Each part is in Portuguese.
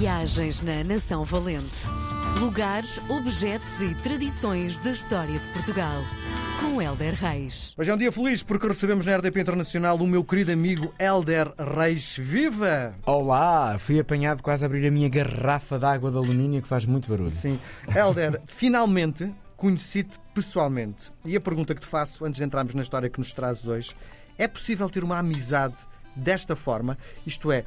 Viagens na Nação Valente. Lugares, objetos e tradições da história de Portugal. Com Helder Reis. Hoje é um dia feliz porque recebemos na RDP Internacional o meu querido amigo Helder Reis. Viva! Olá! Fui apanhado quase a abrir a minha garrafa de água de alumínio que faz muito barulho. Sim. Helder, finalmente conheci-te pessoalmente. E a pergunta que te faço antes de entrarmos na história que nos trazes hoje: é possível ter uma amizade desta forma? Isto é,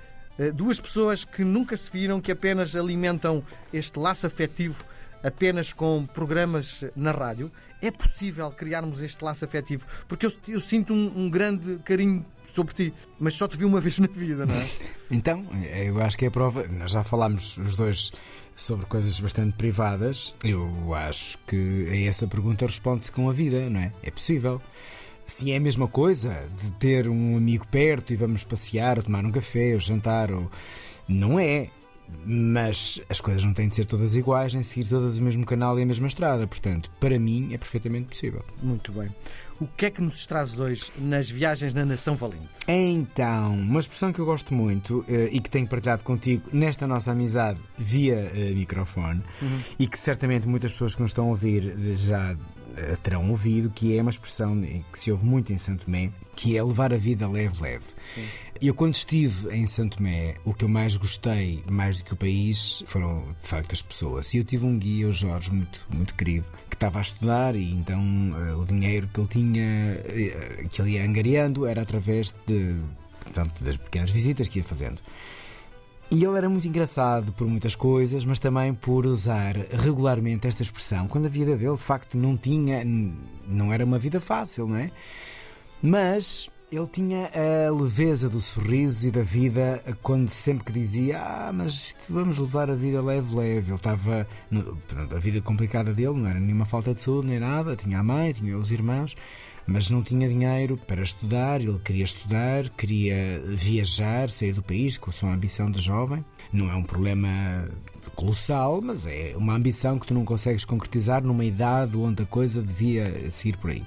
duas pessoas que nunca se viram, que apenas alimentam este laço afetivo apenas com programas na rádio. É possível criarmos este laço afetivo? Porque eu, eu sinto um, um, grande carinho sobre ti, mas só te vi uma vez na vida, não é? Então, eu acho que é a prova. Nós já falámos os dois sobre coisas bastante privadas. Eu acho que a essa pergunta responde-se com a vida, não é? É possível. Se é a mesma coisa de ter um amigo perto e vamos passear, ou tomar um café, ou jantar, ou... não é. Mas as coisas não têm de ser todas iguais, nem seguir todas o mesmo canal e a mesma estrada. Portanto, para mim é perfeitamente possível. Muito bem. O que é que nos traz hoje nas viagens na Nação Valente? Então, uma expressão que eu gosto muito eh, e que tenho partilhado contigo nesta nossa amizade via uh, microfone uhum. e que certamente muitas pessoas que nos estão a ouvir já uh, terão ouvido, que é uma expressão que se ouve muito em Santo Tomé, que é levar a vida leve-leve. Eu, quando estive em Santo Tomé, o que eu mais gostei, mais do que o país, foram de facto as pessoas. E eu tive um guia, o Jorge, muito, muito querido, que estava a estudar e então uh, o dinheiro que ele tinha, uh, que ele ia angariando, era através de, portanto, das pequenas visitas que ia fazendo. E ele era muito engraçado por muitas coisas, mas também por usar regularmente esta expressão, quando a vida dele de facto não tinha, não era uma vida fácil, não é? Mas ele tinha a leveza do sorriso e da vida quando sempre que dizia Ah, mas vamos levar a vida leve, leve. Ele estava. A vida complicada dele não era nenhuma falta de saúde nem nada. Tinha a mãe, tinha os irmãos, mas não tinha dinheiro para estudar. Ele queria estudar, queria viajar, sair do país com a sua ambição de jovem. Não é um problema colossal, mas é uma ambição que tu não consegues concretizar numa idade onde a coisa devia seguir por aí.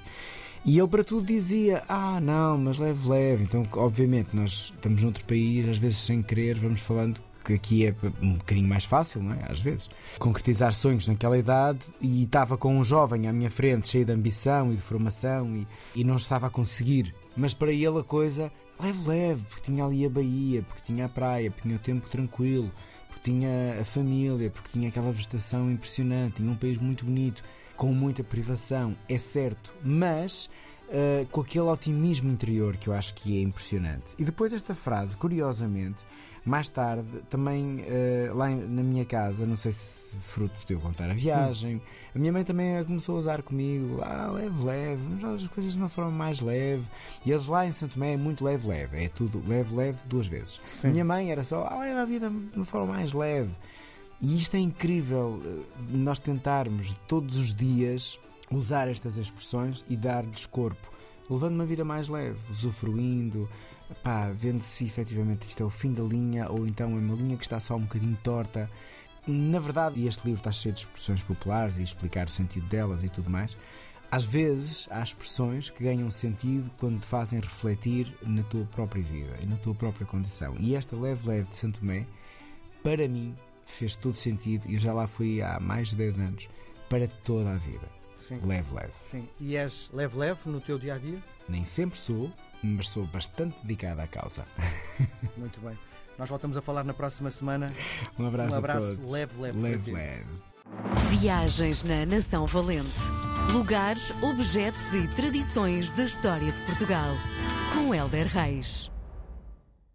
E ele para tudo dizia: Ah, não, mas leve, leve. Então, obviamente, nós estamos noutro país, às vezes sem querer, vamos falando que aqui é um bocadinho mais fácil, não é? Às vezes. Concretizar sonhos naquela idade e estava com um jovem à minha frente, cheio de ambição e de formação e, e não estava a conseguir. Mas para ele a coisa leve, leve, porque tinha ali a Bahia, porque tinha a praia, porque tinha o tempo tranquilo, porque tinha a família, porque tinha aquela vegetação impressionante, tinha um país muito bonito com muita privação, é certo, mas uh, com aquele otimismo interior que eu acho que é impressionante. E depois esta frase, curiosamente, mais tarde, também uh, lá na minha casa, não sei se fruto de eu contar a viagem, a minha mãe também começou a usar comigo, ah, leve, leve, mas as coisas de uma forma mais leve. E eles lá em Santo Tomé é muito leve, leve, é tudo leve, leve duas vezes. Sim. Minha mãe era só, ah, leva a vida de uma forma mais leve. E isto é incrível, eh, nós tentarmos todos os dias usar estas expressões e dar-lhes corpo, levando uma vida mais leve, usufruindo, pá, vendo se efetivamente isto é o fim da linha ou então é uma linha que está só um bocadinho torta. Na verdade, este livro está cheio de expressões populares e explicar o sentido delas e tudo mais. Às vezes há expressões que ganham sentido quando te fazem refletir na tua própria vida e na tua própria condição. E esta leve leve de Santo Tomé, para mim, fez todo sentido e eu já lá fui há mais de 10 anos para toda a vida. Sim. Leve, leve. Sim. E és leve, leve no teu dia a dia? Nem sempre sou, mas sou bastante dedicado à causa. Muito bem. Nós voltamos a falar na próxima semana. Um abraço, um abraço a todos. leve, leve. Leve, leve. Viagens na Nação Valente. Lugares, objetos e tradições da história de Portugal. Com Helder Reis.